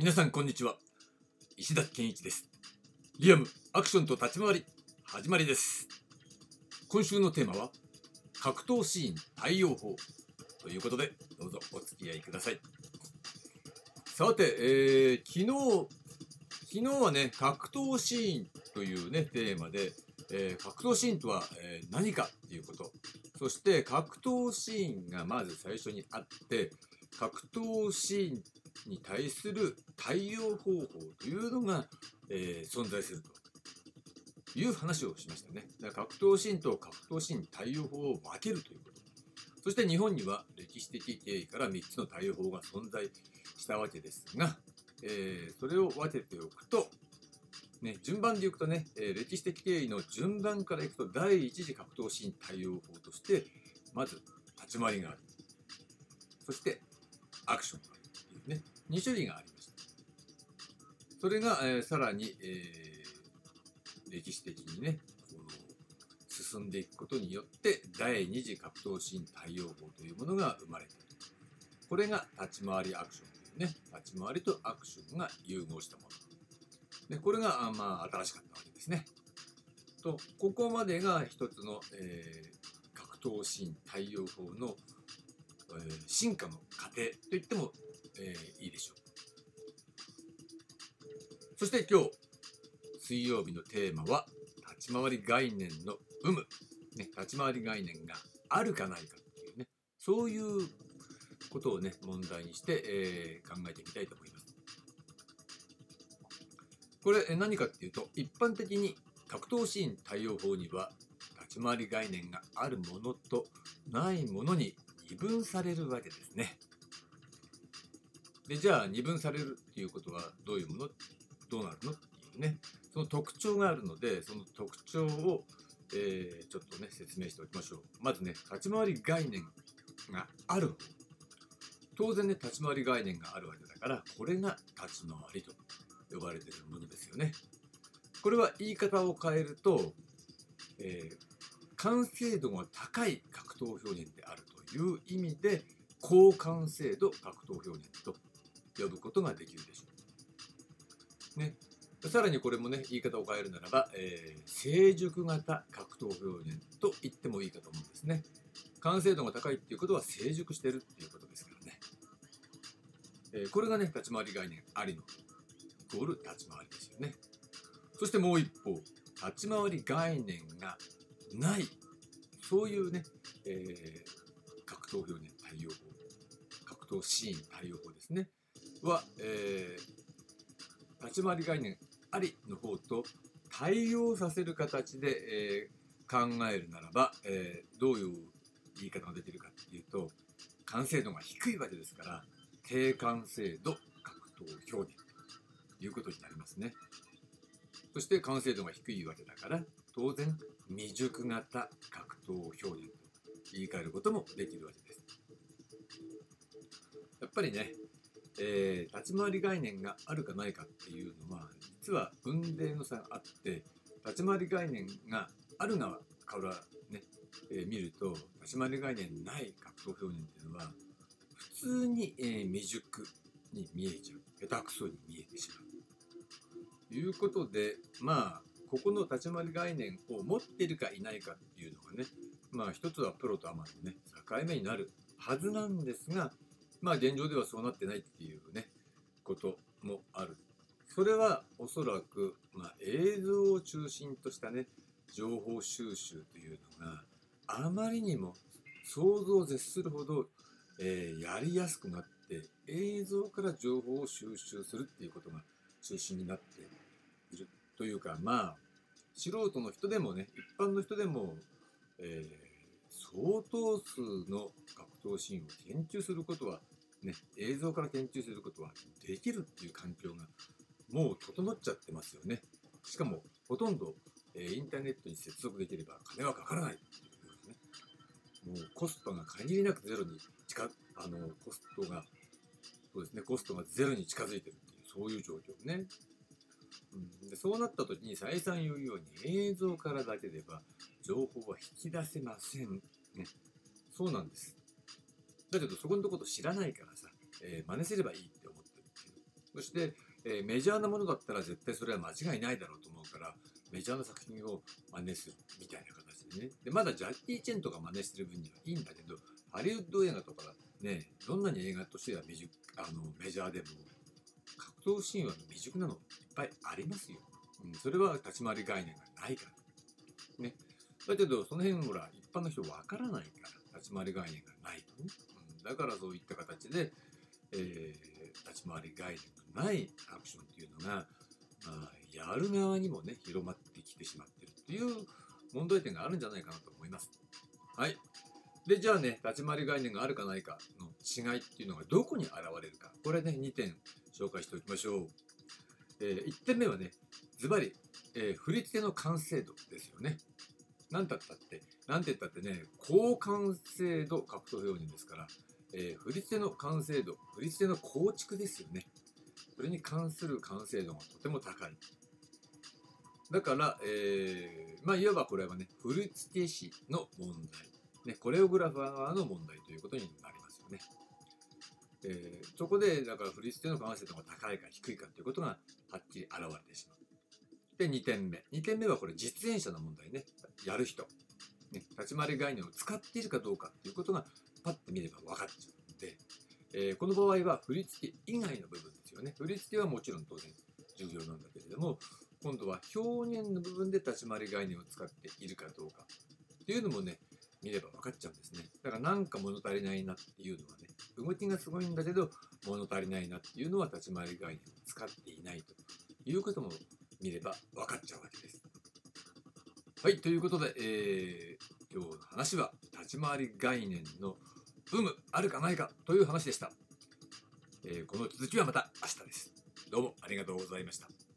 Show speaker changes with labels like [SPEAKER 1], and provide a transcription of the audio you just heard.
[SPEAKER 1] 皆さんこんにちは。石田健一です。リアムアクションと立ち回り始まりです。今週のテーマは格闘シーン対応法。ということでどうぞお付き合いください。さて、えー、昨日昨日はね格闘シーンというねテーマで、えー、格闘シーンとは、えー、何かっていうこと。そして格闘シーンがまず最初にあって格闘シーンに対する対応方法というのが、えー、存在するという話をしましたね。だから格闘シーンと格闘シーン対応法を分けるということ。そして日本には歴史的経緯から3つの対応法が存在したわけですが、えー、それを分けておくと、ね、順番でいくとね、えー、歴史的経緯の順番からいくと第一次格闘シーン対応法としてまず立ち回りがあるそしてアクションがあるね2種類がありました。それが、えー、さらに、えー、歴史的にねこの進んでいくことによって第二次格闘シーン対応法というものが生まれた。これが立ち回りアクションというね立ち回りとアクションが融合したもの。でこれがまあ新しかったわけですね。とここまでが一つの、えー、格闘シーン対応法の、えー、進化の過程と言っても、えー、いいでしょう。そして今日水曜日のテーマは立ち回り概念の有無、ね、立ち回り概念があるかないかっていうねそういうことをね問題にして、えー、考えてみたいと思います。これ何かっていうと一般的に格闘シーン対応法には立ち回り概念があるものとないものに二分されるわけですね。でじゃあ二分されるっていうことはどういうもの？どうなるの？っていうねその特徴があるのでその特徴を、えー、ちょっとね説明しておきましょう。まずね立ち回り概念がある当然ね立ち回り概念があるわけだからこれが立ち回りと呼ばれているものですよね。これは言い方を変えると、えー、完成度が高い格闘表現であるという意味で高完成度格闘表現と呼ぶことができるでしょう。ね、さらにこれもね言い方を変えるならば、えー、成熟型格闘表現と言ってもいいかと思うんですね。完成度が高いっていうことは成熟してるっていうことですからね。えー、これがね立ち回り概念ありのイコール立ち回りですよね。そしてもう一方、立ち回り概念がない、そういうね、えー、格闘表現対応法、格闘シーン対応法ですね、は、えー、立ち回り概念ありの方と対応させる形で、えー、考えるならば、えー、どういう言い方ができるかっていうと、完成度が低いわけですから、低完成度格闘表現と。いうことになりますね。そして完成度が低いわけだから当然未熟型格闘表現と言い換えることもできるわけです。やっぱりね、えー、立ち回り概念があるかないかっていうのは実は運命の差があって立ち回り概念がある側からね、えー、見ると立ち回り概念ない格闘表現っていうのは普通に、えー、未熟に見えちゃう下手くそに見えてしまう。ということで、まあ、ここの立ち回り概念を持っているかいないかっていうのがね、まあ一つはプロとアマのね、境目になるはずなんですが、まあ現状ではそうなってないっていうね、こともある。それはおそらく、まあ、映像を中心としたね、情報収集というのがあまりにも想像を絶するほど、えー、やりやすくなって映像から情報を収集するっていうことが中心になっているというかまあ素人の人でもね一般の人でも、えー、相当数の格闘シーンを研究することはね映像から研究することはできるっていう環境がもう整っちゃってますよねしかもほとんど、えー、インターネットに接続できれば金はかからないっていうことですねもうコストが限りなくゼロに近あのコストがそうですねコストがゼロに近づいてるっていうそういう状況ね。うん、でそうなった時に再三言うように映像からだけでは情報は引き出せません。ね。そうなんです。だけどそこのとこと知らないからさ、えー、真似すればいいって思ってるっていう。そして、えーメジャーなものだったら絶対それは間違いないだろうと思うからメジャーな作品を真似するみたいな形でね。でまだジャッキー・チェンとか真似してる分にはいいんだけどハリウッド映画とかねどんなに映画としては未熟あのメジャーでも格闘シーンは未熟なのいっぱいありますよ、うん、それは立ち回り概念がないから。ね。だけどその辺ほら一般の人わからないから立ち回り概念がないとね、うん、だからそういった形で、えー立ち回り概念のないアクションっていうのが、まあ、やる側にもね広まってきてしまってるっていう問題点があるんじゃないかなと思います。はい。で、じゃあね、立ち回り概念があるかないかの違いっていうのがどこに現れるか。これね、2点紹介しておきましょう。え1点目はね、ズバリ、えー振り付けの完成度ですよね。なんたったって、なんて言ったってね、高完成度格闘表現ですから、えー振り付けの完成度、振り付けの構築ですよね。それに関する完成度がとても高い。だから、えーまあ、いわばこれはね、振り付け師の問題、ね、コレオグラファーの問題ということになりますよね。えーそこで、だから振り付けの完成度が高いか低いかということがはっきり現れてしまう。で、2点目。2点目はこれ実演者の問題ね。やる人。ね、立ち回り概念を使っているかどうかということがパッと見れば分かっちゃうので、えーこの場合は振り付け以外の部分ですよね。振り付けはもちろん当然重要なんだけれども、今度は表現の部分で立ち回り概念を使っているかどうかっていうのもね、見れば分かっちゃうんですね。だからなんか物足りないなっていうのはね、動きがすごいんだけど物足りないなっていうのは立ち回り概念を使っていないということも見れば分かっちゃうわけです。はい、ということで、えー今日の話は立ち回り概念の有無あるかないかという話でした。えーこの続きはまた明日です。どうもありがとうございました。